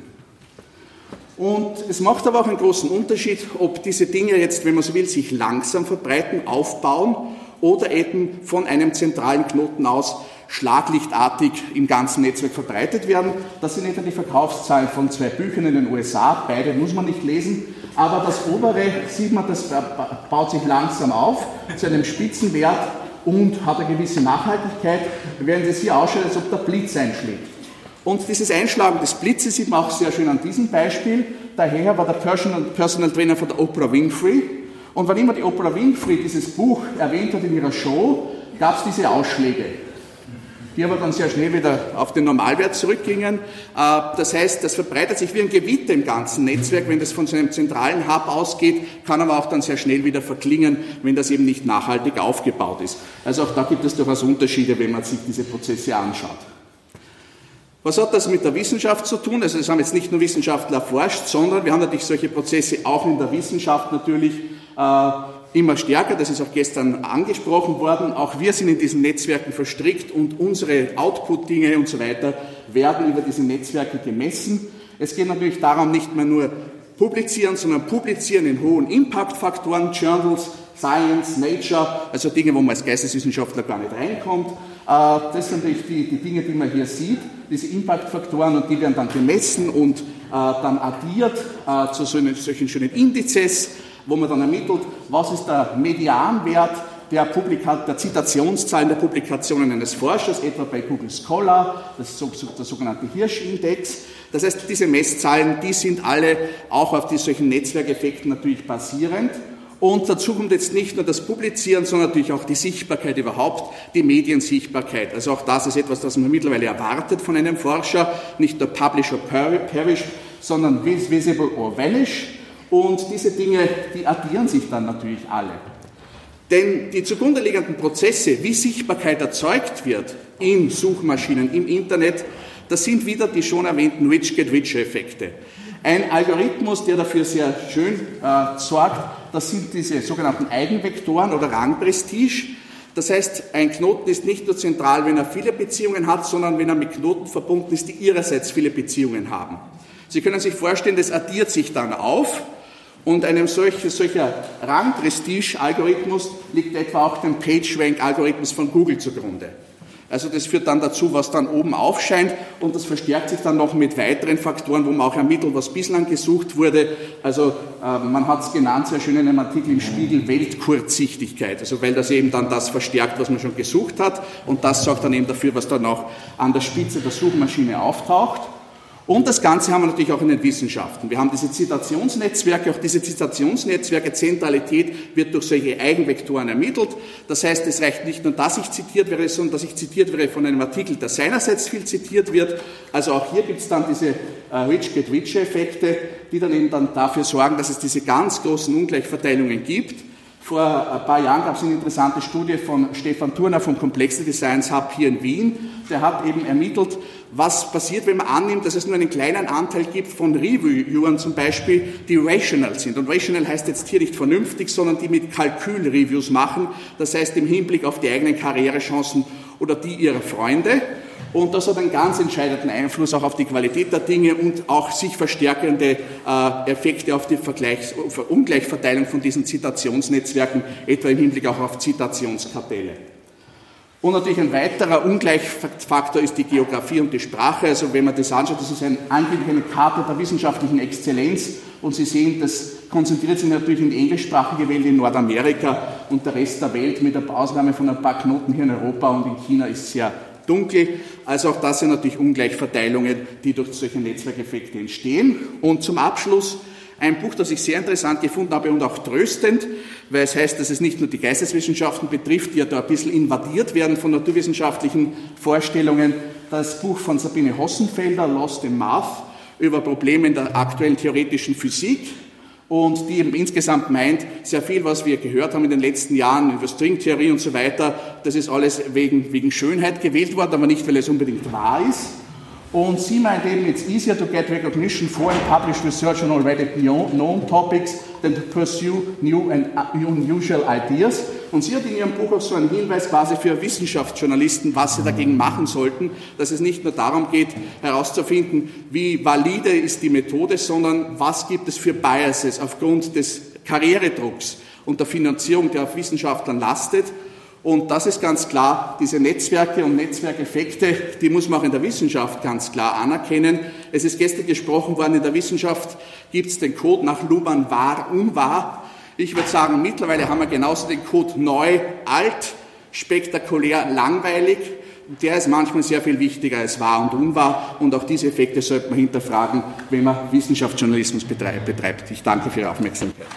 Und es macht aber auch einen großen Unterschied, ob diese Dinge jetzt, wenn man so will, sich langsam verbreiten, aufbauen oder eben von einem zentralen Knoten aus schlaglichtartig im ganzen Netzwerk verbreitet werden. Das sind etwa die Verkaufszahlen von zwei Büchern in den USA. Beide muss man nicht lesen. Aber das obere sieht man, das baut sich langsam auf zu einem Spitzenwert und hat eine gewisse Nachhaltigkeit, während es hier ausschaut, als ob der Blitz einschlägt. Und dieses Einschlagen des Blitzes sieht man auch sehr schön an diesem Beispiel. Daher war der Personal, Personal Trainer von der Oprah Winfrey. Und wann immer die Oprah Winfrey dieses Buch erwähnt hat in ihrer Show, gab es diese Ausschläge, die aber dann sehr schnell wieder auf den Normalwert zurückgingen. Äh, das heißt, das verbreitet sich wie ein Gewitter im ganzen Netzwerk. Wenn das von so einem zentralen Hub ausgeht, kann aber auch dann sehr schnell wieder verklingen, wenn das eben nicht nachhaltig aufgebaut ist. Also auch da gibt es durchaus Unterschiede, wenn man sich diese Prozesse anschaut. Was hat das mit der Wissenschaft zu tun? Also es haben jetzt nicht nur Wissenschaftler erforscht, sondern wir haben natürlich solche Prozesse auch in der Wissenschaft natürlich äh, immer stärker. Das ist auch gestern angesprochen worden. Auch wir sind in diesen Netzwerken verstrickt und unsere Output-Dinge und so weiter werden über diese Netzwerke gemessen. Es geht natürlich darum, nicht mehr nur publizieren, sondern publizieren in hohen Impact-Faktoren, Journals, Science, Nature, also Dinge, wo man als Geisteswissenschaftler gar nicht reinkommt. Äh, das sind natürlich die, die Dinge, die man hier sieht, diese Impact-Faktoren und die werden dann gemessen und äh, dann addiert äh, zu solchen schönen Indizes, wo man dann ermittelt, was ist der Medianwert der, Publika der Zitationszahlen der Publikationen eines Forschers, etwa bei Google Scholar, das ist der sogenannte Hirsch-Index. Das heißt, diese Messzahlen, die sind alle auch auf die solchen Netzwerkeffekten natürlich basierend. Und dazu kommt jetzt nicht nur das Publizieren, sondern natürlich auch die Sichtbarkeit überhaupt, die Mediensichtbarkeit. Also auch das ist etwas, das man mittlerweile erwartet von einem Forscher, nicht nur Publish or Perish, sondern Visible or Vanish. Und diese Dinge, die addieren sich dann natürlich alle. Denn die zugrunde liegenden Prozesse, wie Sichtbarkeit erzeugt wird in Suchmaschinen, im Internet, das sind wieder die schon erwähnten Rich-Get-Rich-Effekte. Ein Algorithmus, der dafür sehr schön äh, sorgt, das sind diese sogenannten Eigenvektoren oder Rangprestige. Das heißt, ein Knoten ist nicht nur zentral, wenn er viele Beziehungen hat, sondern wenn er mit Knoten verbunden ist, die ihrerseits viele Beziehungen haben. Sie können sich vorstellen, das addiert sich dann auf und einem solchen, solcher Rangprestige-Algorithmus liegt etwa auch dem PageRank-Algorithmus von Google zugrunde. Also das führt dann dazu, was dann oben aufscheint und das verstärkt sich dann noch mit weiteren Faktoren, wo man auch ermittelt, was bislang gesucht wurde. Also äh, man hat es genannt, sehr schön in einem Artikel im Spiegel, Weltkurzsichtigkeit. Also weil das eben dann das verstärkt, was man schon gesucht hat und das sorgt dann eben dafür, was dann auch an der Spitze der Suchmaschine auftaucht. Und das Ganze haben wir natürlich auch in den Wissenschaften. Wir haben diese Zitationsnetzwerke, auch diese Zitationsnetzwerke, Zentralität wird durch solche Eigenvektoren ermittelt. Das heißt, es reicht nicht nur, dass ich zitiert werde, sondern dass ich zitiert werde von einem Artikel, der seinerseits viel zitiert wird. Also auch hier gibt es dann diese äh, Rich-Get-Rich-Effekte, die dann eben dann dafür sorgen, dass es diese ganz großen Ungleichverteilungen gibt. Vor ein paar Jahren gab es eine interessante Studie von Stefan Turner vom Complexity Science Hub hier in Wien. Der hat eben ermittelt, was passiert, wenn man annimmt, dass es nur einen kleinen Anteil gibt von Reviewern zum Beispiel, die rational sind. Und rational heißt jetzt hier nicht vernünftig, sondern die mit Kalkül-Reviews machen, das heißt im Hinblick auf die eigenen Karrierechancen oder die ihrer Freunde. Und das hat einen ganz entscheidenden Einfluss auch auf die Qualität der Dinge und auch sich verstärkende äh, Effekte auf die Vergleichs Ungleichverteilung von diesen Zitationsnetzwerken, etwa im Hinblick auch auf Zitationskartelle. Und natürlich ein weiterer Ungleichfaktor ist die Geografie und die Sprache. Also wenn man das anschaut, das ist ein, angeblich eine Karte der wissenschaftlichen Exzellenz. Und Sie sehen, das konzentriert sich natürlich in die englischsprachige Welt in Nordamerika und der Rest der Welt mit der Ausnahme von ein paar Knoten hier in Europa und in China ist sehr dunkel. Also auch das sind natürlich Ungleichverteilungen, die durch solche Netzwerkeffekte entstehen. Und zum Abschluss ein Buch, das ich sehr interessant gefunden habe und auch tröstend, weil es heißt, dass es nicht nur die Geisteswissenschaften betrifft, die ja da ein bisschen invadiert werden von naturwissenschaftlichen Vorstellungen. Das Buch von Sabine Hossenfelder, Lost in Math, über Probleme in der aktuellen theoretischen Physik und die eben insgesamt meint, sehr viel, was wir gehört haben in den letzten Jahren über Stringtheorie und so weiter, das ist alles wegen, wegen Schönheit gewählt worden, aber nicht, weil es unbedingt wahr ist. Und sie meint eben, it's easier to get recognition for and publish research on already known topics than to pursue new and unusual ideas. Und sie hat in ihrem Buch auch so einen Hinweis quasi für Wissenschaftsjournalisten, was sie dagegen machen sollten, dass es nicht nur darum geht, herauszufinden, wie valide ist die Methode, sondern was gibt es für Biases aufgrund des Karrieredrucks und der Finanzierung, der auf Wissenschaftlern lastet und das ist ganz klar, diese Netzwerke und Netzwerkeffekte, die muss man auch in der Wissenschaft ganz klar anerkennen. Es ist gestern gesprochen worden, in der Wissenschaft gibt es den Code nach Luhmann wahr, unwahr. Ich würde sagen, mittlerweile haben wir genauso den Code neu, alt, spektakulär, langweilig. Der ist manchmal sehr viel wichtiger als wahr und unwahr. Und auch diese Effekte sollte man hinterfragen, wenn man Wissenschaftsjournalismus betreibt. Ich danke für Ihre Aufmerksamkeit.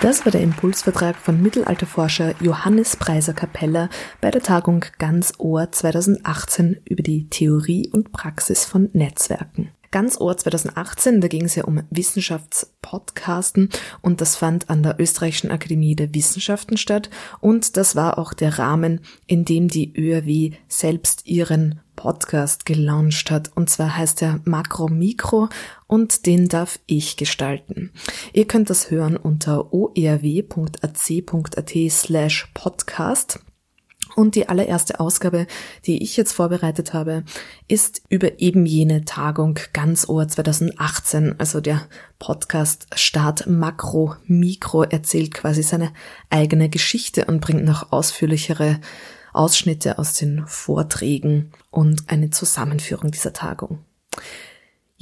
Das war der Impulsvertrag von Mittelalterforscher Johannes Preiser Capella bei der Tagung Ganz Ohr 2018 über die Theorie und Praxis von Netzwerken. Ganz Ohr 2018, da ging es ja um Wissenschaftspodcasten und das fand an der Österreichischen Akademie der Wissenschaften statt und das war auch der Rahmen, in dem die ÖRW selbst ihren Podcast gelauncht hat. Und zwar heißt er Makro Mikro und den darf ich gestalten. Ihr könnt das hören unter orw.ac.at slash podcast. Und die allererste Ausgabe, die ich jetzt vorbereitet habe, ist über eben jene Tagung ganz Ohr 2018. Also der Podcast Start Makro Mikro erzählt quasi seine eigene Geschichte und bringt noch ausführlichere Ausschnitte aus den Vorträgen und eine Zusammenführung dieser Tagung.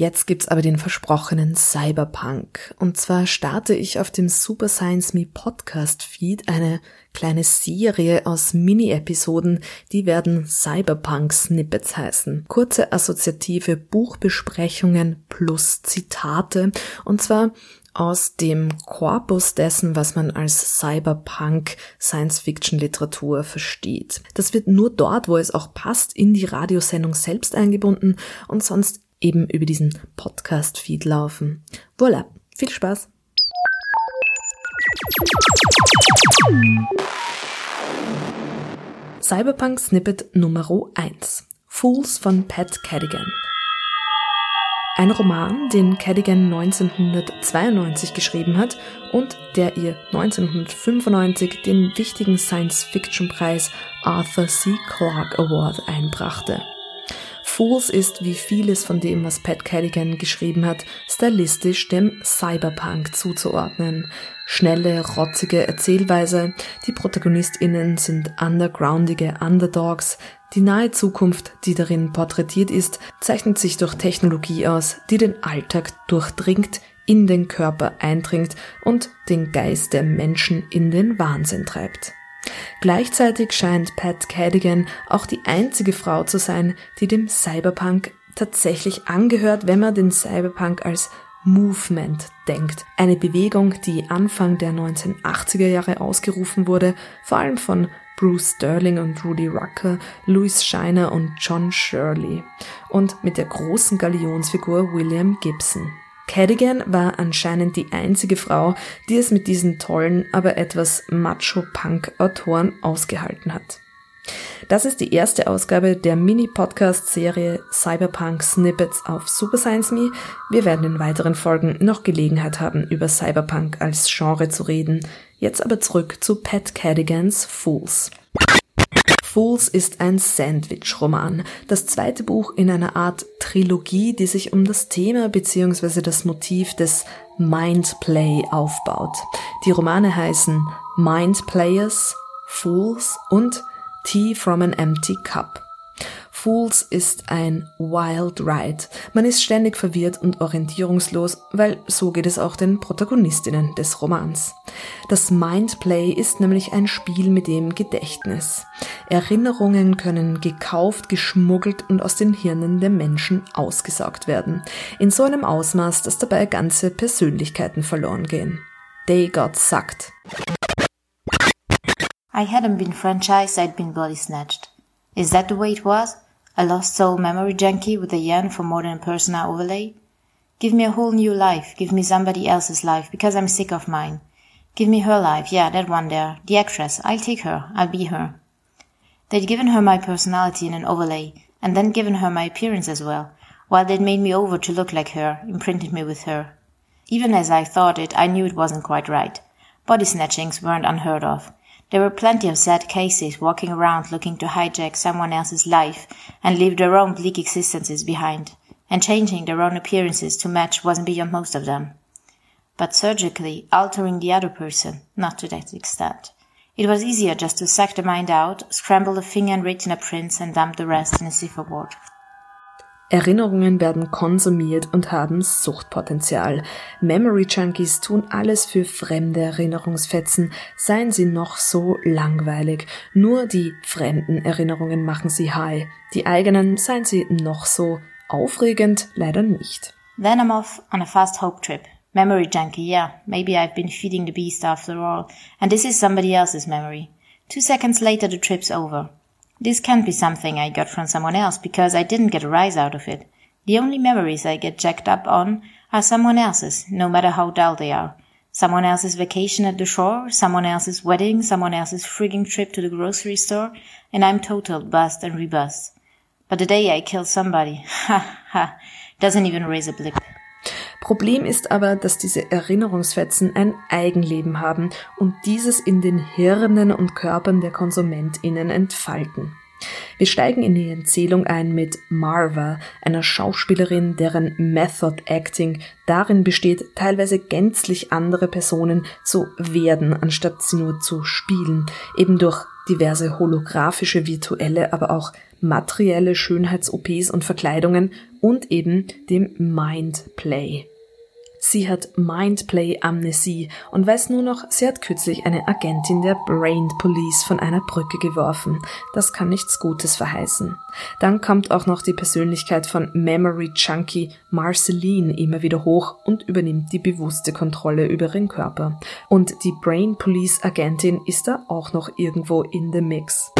Jetzt gibt's aber den versprochenen Cyberpunk. Und zwar starte ich auf dem Super Science Me Podcast Feed eine kleine Serie aus Mini-Episoden, die werden Cyberpunk Snippets heißen. Kurze assoziative Buchbesprechungen plus Zitate. Und zwar aus dem Korpus dessen, was man als Cyberpunk Science-Fiction-Literatur versteht. Das wird nur dort, wo es auch passt, in die Radiosendung selbst eingebunden und sonst eben über diesen Podcast-Feed laufen. Voilà, viel Spaß! Cyberpunk Snippet Nummer 1 Fools von Pat Cadigan ein Roman, den Cadigan 1992 geschrieben hat und der ihr 1995 den wichtigen Science-Fiction-Preis Arthur C. Clarke Award einbrachte. Fools ist, wie vieles von dem, was Pat Cadigan geschrieben hat, stylistisch dem Cyberpunk zuzuordnen. Schnelle, rotzige Erzählweise, die ProtagonistInnen sind undergroundige Underdogs, die nahe Zukunft, die darin porträtiert ist, zeichnet sich durch Technologie aus, die den Alltag durchdringt, in den Körper eindringt und den Geist der Menschen in den Wahnsinn treibt. Gleichzeitig scheint Pat Cadigan auch die einzige Frau zu sein, die dem Cyberpunk tatsächlich angehört, wenn man den Cyberpunk als Movement denkt. Eine Bewegung, die Anfang der 1980er Jahre ausgerufen wurde, vor allem von Bruce Sterling und Rudy Rucker, Louis Shiner und John Shirley und mit der großen Galionsfigur William Gibson. Cadigan war anscheinend die einzige Frau, die es mit diesen tollen, aber etwas Macho-Punk-Autoren ausgehalten hat. Das ist die erste Ausgabe der Mini-Podcast-Serie Cyberpunk Snippets auf Super Science Me. Wir werden in weiteren Folgen noch Gelegenheit haben, über Cyberpunk als Genre zu reden. Jetzt aber zurück zu Pat Cadigans Fools. Fools ist ein Sandwich-Roman, das zweite Buch in einer Art Trilogie, die sich um das Thema bzw. das Motiv des Mindplay aufbaut. Die Romane heißen Mind Players, Fools und Tea from an Empty Cup. Fools ist ein Wild Ride. Man ist ständig verwirrt und orientierungslos, weil so geht es auch den Protagonistinnen des Romans. Das Mindplay ist nämlich ein Spiel mit dem Gedächtnis. Erinnerungen können gekauft, geschmuggelt und aus den Hirnen der Menschen ausgesaugt werden. In so einem Ausmaß, dass dabei ganze Persönlichkeiten verloren gehen. They got sucked. I hadn't been franchised, I'd been body snatched. Is that the way it was? A lost soul memory junkie with a yearn for more than a personal overlay? Give me a whole new life, give me somebody else's life, because I'm sick of mine. Give me her life, yeah, that one there, the actress, I'll take her, I'll be her. They'd given her my personality in an overlay, and then given her my appearance as well, while they'd made me over to look like her, imprinted me with her. Even as I thought it, I knew it wasn't quite right. Body snatchings weren't unheard of. There were plenty of sad cases walking around looking to hijack someone else's life and leave their own bleak existences behind, and changing their own appearances to match wasn't beyond most of them. But surgically altering the other person, not to that extent. It was easier just to suck the mind out, scramble the finger and retina prints and dump the rest in a cipher board. Erinnerungen werden konsumiert und haben Suchtpotenzial. Memory Junkies tun alles für fremde Erinnerungsfetzen, seien sie noch so langweilig. Nur die fremden Erinnerungen machen sie high. Die eigenen, seien sie noch so aufregend, leider nicht. Then I'm off on a fast hope trip. Memory junkie, yeah. Maybe I've been feeding the beast after all. And this is somebody else's memory. Two seconds later the trip's over. This can't be something I got from someone else because I didn't get a rise out of it. The only memories I get jacked up on are someone else's, no matter how dull they are. Someone else's vacation at the shore, someone else's wedding, someone else's frigging trip to the grocery store, and I'm total bust and rebust. But the day I kill somebody, ha ha, doesn't even raise a blip. Problem ist aber, dass diese Erinnerungsfetzen ein Eigenleben haben und dieses in den Hirnen und Körpern der KonsumentInnen entfalten. Wir steigen in die Erzählung ein mit Marva, einer Schauspielerin, deren Method Acting darin besteht, teilweise gänzlich andere Personen zu werden, anstatt sie nur zu spielen, eben durch diverse holographische, virtuelle, aber auch materielle Schönheits-OPs und Verkleidungen und eben dem Mindplay. Sie hat Mindplay-Amnesie und weiß nur noch, sie hat kürzlich eine Agentin der Brain Police von einer Brücke geworfen. Das kann nichts Gutes verheißen. Dann kommt auch noch die Persönlichkeit von Memory Junkie Marceline immer wieder hoch und übernimmt die bewusste Kontrolle über ihren Körper. Und die Brain Police Agentin ist da auch noch irgendwo in the mix.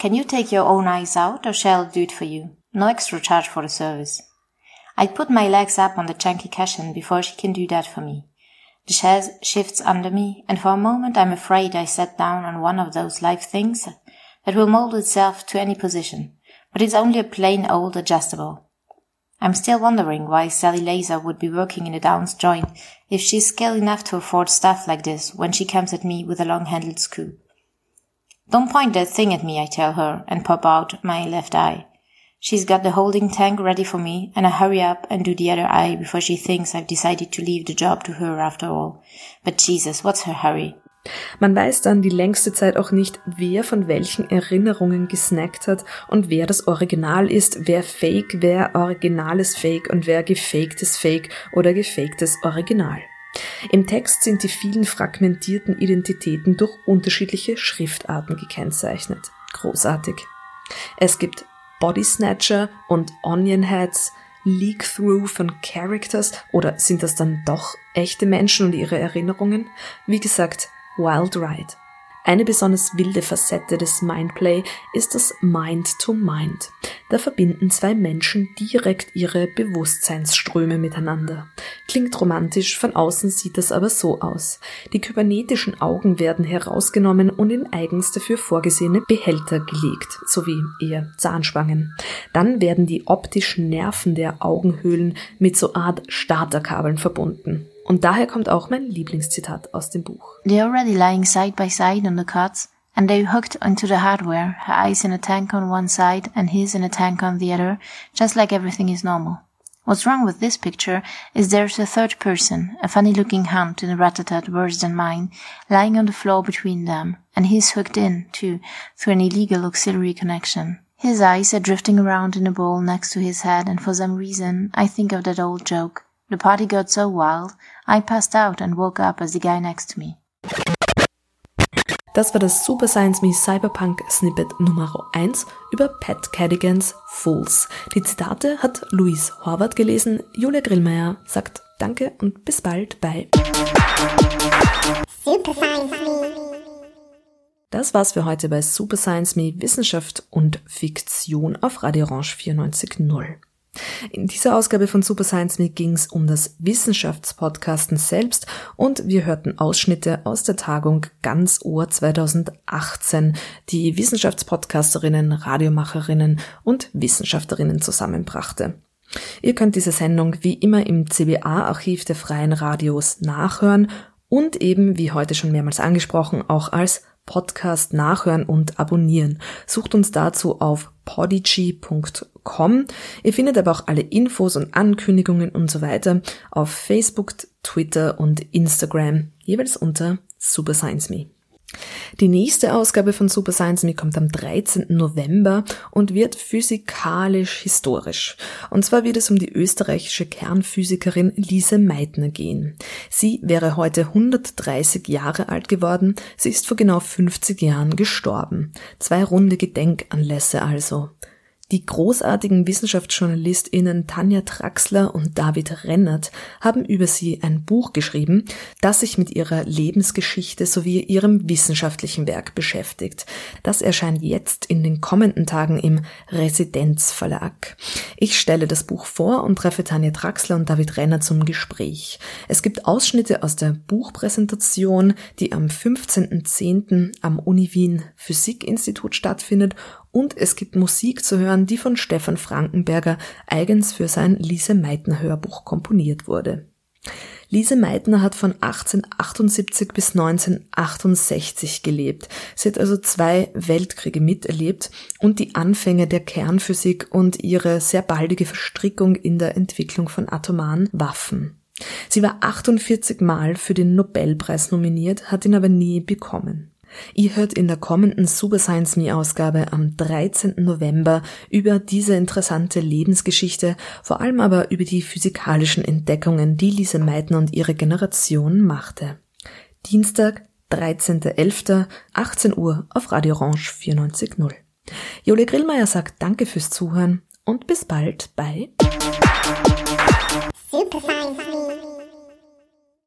Can you take your own eyes out or shall I do it for you? No extra charge for the service. I put my legs up on the chunky cushion before she can do that for me. The chaise shifts under me, and for a moment I'm afraid I sat down on one of those live things that will mold itself to any position, but it's only a plain old adjustable. I'm still wondering why Sally Laser would be working in a Downs joint if she's skilled enough to afford stuff like this when she comes at me with a long-handled scoop. Don't point that thing at me, I tell her, and pop out my left eye. She's got the holding tank ready for me, and I hurry up and do the other eye before she thinks I've decided to leave the job to her after all. But Jesus, what's her hurry? Man weiß dann die längste Zeit auch nicht, wer von welchen Erinnerungen gesnackt hat und wer das Original ist, wer Fake, wer originales Fake und wer gefaktes Fake oder gefaktes Original. Im Text sind die vielen fragmentierten Identitäten durch unterschiedliche Schriftarten gekennzeichnet. Großartig. Es gibt Body Snatcher und Onion Heads, Leak-Through von Characters oder sind das dann doch echte Menschen und ihre Erinnerungen? Wie gesagt, Wild Ride. Eine besonders wilde Facette des Mindplay ist das Mind-to-Mind. Da verbinden zwei Menschen direkt ihre Bewusstseinsströme miteinander. Klingt romantisch, von außen sieht das aber so aus. Die kybernetischen Augen werden herausgenommen und in eigens dafür vorgesehene Behälter gelegt, sowie eher Zahnspangen. Dann werden die optischen Nerven der Augenhöhlen mit so Art Starterkabeln verbunden. Und daher kommt auch mein Lieblingszitat aus dem Buch. They're already lying side by side on the cots, and they hooked onto the hardware, her eyes in a tank on one side and his in a tank on the other, just like everything is normal. What's wrong with this picture is there's a third person, a funny looking hunt in a rat-a-tat worse than mine, lying on the floor between them, and he's hooked in, too, through an illegal auxiliary connection. His eyes are drifting around in a ball next to his head, and for some reason, I think of that old joke. The party got so wild, I passed out and woke up as the guy next to me. Das war das Super Science Me Cyberpunk Snippet Nummer 1 über Pat Cadigans Fools. Die Zitate hat Luis Horvath gelesen. Julia Grillmeier sagt Danke und bis bald bei Super Science Me. Das war's für heute bei Super Science Me Wissenschaft und Fiktion auf Radio Orange 94.0. In dieser Ausgabe von Super Science Me ging es um das Wissenschaftspodcasten selbst und wir hörten Ausschnitte aus der Tagung Ganz Ohr 2018, die Wissenschaftspodcasterinnen, Radiomacherinnen und Wissenschaftlerinnen zusammenbrachte. Ihr könnt diese Sendung wie immer im CBA-Archiv der Freien Radios nachhören und eben, wie heute schon mehrmals angesprochen, auch als Podcast nachhören und abonnieren. Sucht uns dazu auf podigy.com. Ihr findet aber auch alle Infos und Ankündigungen und so weiter auf Facebook, Twitter und Instagram, jeweils unter Super Science Me. Die nächste Ausgabe von Super Science Me kommt am 13. November und wird physikalisch historisch. Und zwar wird es um die österreichische Kernphysikerin Lise Meitner gehen. Sie wäre heute 130 Jahre alt geworden. Sie ist vor genau 50 Jahren gestorben. Zwei runde Gedenkanlässe also. Die großartigen WissenschaftsjournalistInnen Tanja Traxler und David Rennert haben über sie ein Buch geschrieben, das sich mit ihrer Lebensgeschichte sowie ihrem wissenschaftlichen Werk beschäftigt. Das erscheint jetzt in den kommenden Tagen im Residenzverlag. Ich stelle das Buch vor und treffe Tanja Traxler und David Renner zum Gespräch. Es gibt Ausschnitte aus der Buchpräsentation, die am 15.10. am Uni Wien Physikinstitut stattfindet und es gibt Musik zu hören, die von Stefan Frankenberger eigens für sein Lise Meitner Hörbuch komponiert wurde. Lise Meitner hat von 1878 bis 1968 gelebt. Sie hat also zwei Weltkriege miterlebt und die Anfänge der Kernphysik und ihre sehr baldige Verstrickung in der Entwicklung von atomaren Waffen. Sie war 48 Mal für den Nobelpreis nominiert, hat ihn aber nie bekommen. Ihr hört in der kommenden Super Science Me Ausgabe am 13. November über diese interessante Lebensgeschichte, vor allem aber über die physikalischen Entdeckungen, die Lise Meitner und ihre Generation machte. Dienstag, 13.11., 18 Uhr auf Radio Orange 94.0. Jole Grillmeier sagt Danke fürs Zuhören und bis bald bei Super Science.